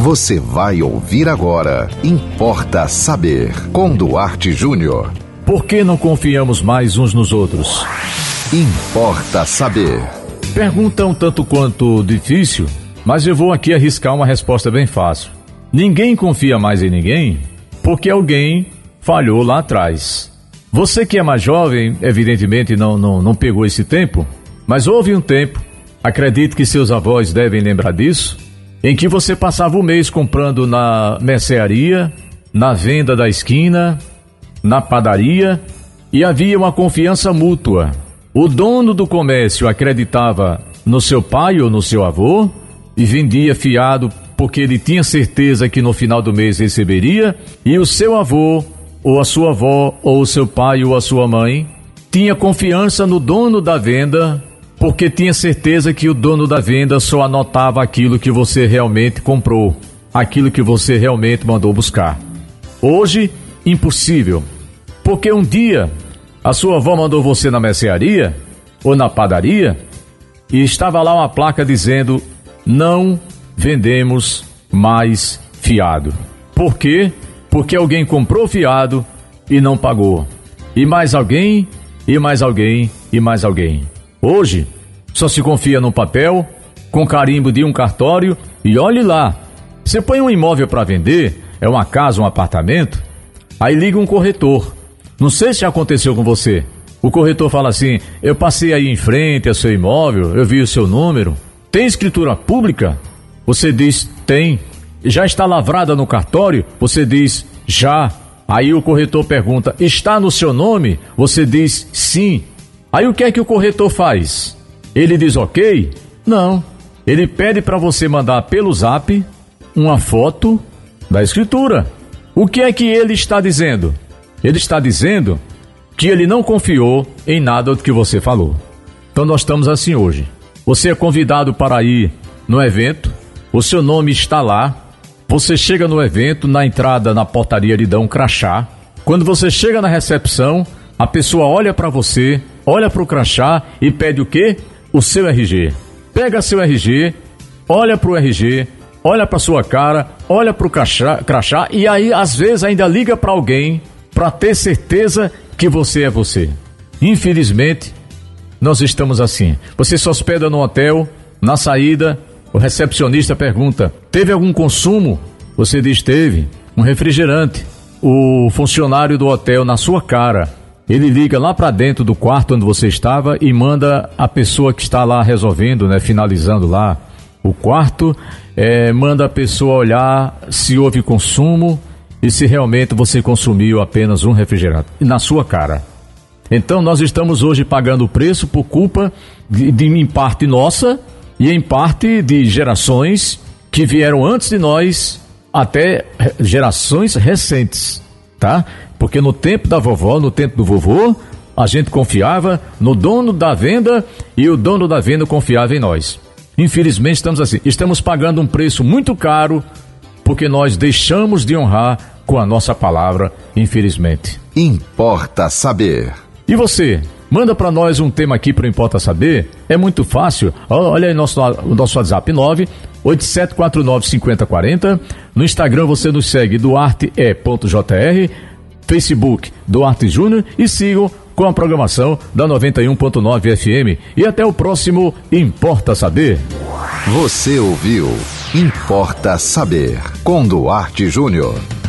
Você vai ouvir agora. Importa saber. Com Duarte Júnior. Por que não confiamos mais uns nos outros? Importa saber. Pergunta um tanto quanto difícil, mas eu vou aqui arriscar uma resposta bem fácil. Ninguém confia mais em ninguém porque alguém falhou lá atrás. Você que é mais jovem, evidentemente não, não, não pegou esse tempo, mas houve um tempo, acredito que seus avós devem lembrar disso, em que você passava o mês comprando na mercearia, na venda da esquina, na padaria e havia uma confiança mútua. O dono do comércio acreditava no seu pai ou no seu avô e vendia fiado porque ele tinha certeza que no final do mês receberia, e o seu avô, ou a sua avó, ou o seu pai ou a sua mãe tinha confiança no dono da venda porque tinha certeza que o dono da venda só anotava aquilo que você realmente comprou, aquilo que você realmente mandou buscar. Hoje, impossível, porque um dia a sua avó mandou você na mercearia ou na padaria e estava lá uma placa dizendo: não vendemos mais fiado. Por quê? Porque alguém comprou fiado e não pagou. E mais alguém, e mais alguém, e mais alguém. Hoje, só se confia no papel, com carimbo de um cartório e olhe lá. Você põe um imóvel para vender, é uma casa, um apartamento, aí liga um corretor. Não sei se aconteceu com você. O corretor fala assim: Eu passei aí em frente ao seu imóvel, eu vi o seu número. Tem escritura pública? Você diz: Tem. Já está lavrada no cartório? Você diz: Já. Aí o corretor pergunta: Está no seu nome? Você diz: Sim. Aí o que é que o corretor faz? Ele diz ok? Não. Ele pede para você mandar pelo zap uma foto da escritura. O que é que ele está dizendo? Ele está dizendo que ele não confiou em nada do que você falou. Então nós estamos assim hoje. Você é convidado para ir no evento, o seu nome está lá. Você chega no evento, na entrada, na portaria, lhe dão um crachá. Quando você chega na recepção, a pessoa olha para você, olha para o crachá e pede o quê? O seu RG. Pega seu RG, olha para o RG, olha para sua cara, olha para o crachá, crachá e aí às vezes ainda liga para alguém para ter certeza que você é você. Infelizmente, nós estamos assim. Você se hospeda no hotel, na saída, o recepcionista pergunta: "Teve algum consumo?" Você diz: "Teve, um refrigerante." O funcionário do hotel na sua cara ele liga lá para dentro do quarto onde você estava e manda a pessoa que está lá resolvendo, né, finalizando lá o quarto, é, manda a pessoa olhar se houve consumo e se realmente você consumiu apenas um refrigerante na sua cara. Então nós estamos hoje pagando o preço por culpa de, de em parte nossa e em parte de gerações que vieram antes de nós até gerações recentes, tá? Porque no tempo da vovó, no tempo do vovô, a gente confiava no dono da venda e o dono da venda confiava em nós. Infelizmente estamos assim, estamos pagando um preço muito caro porque nós deixamos de honrar com a nossa palavra, infelizmente. Importa saber. E você? Manda para nós um tema aqui para Importa Saber. É muito fácil. Olha aí nosso, o nosso WhatsApp 9 8749 5040. No Instagram você nos segue duarte.jr Facebook Duarte Júnior e sigam com a programação da 91.9 FM. E até o próximo Importa Saber. Você ouviu Importa Saber com Duarte Júnior.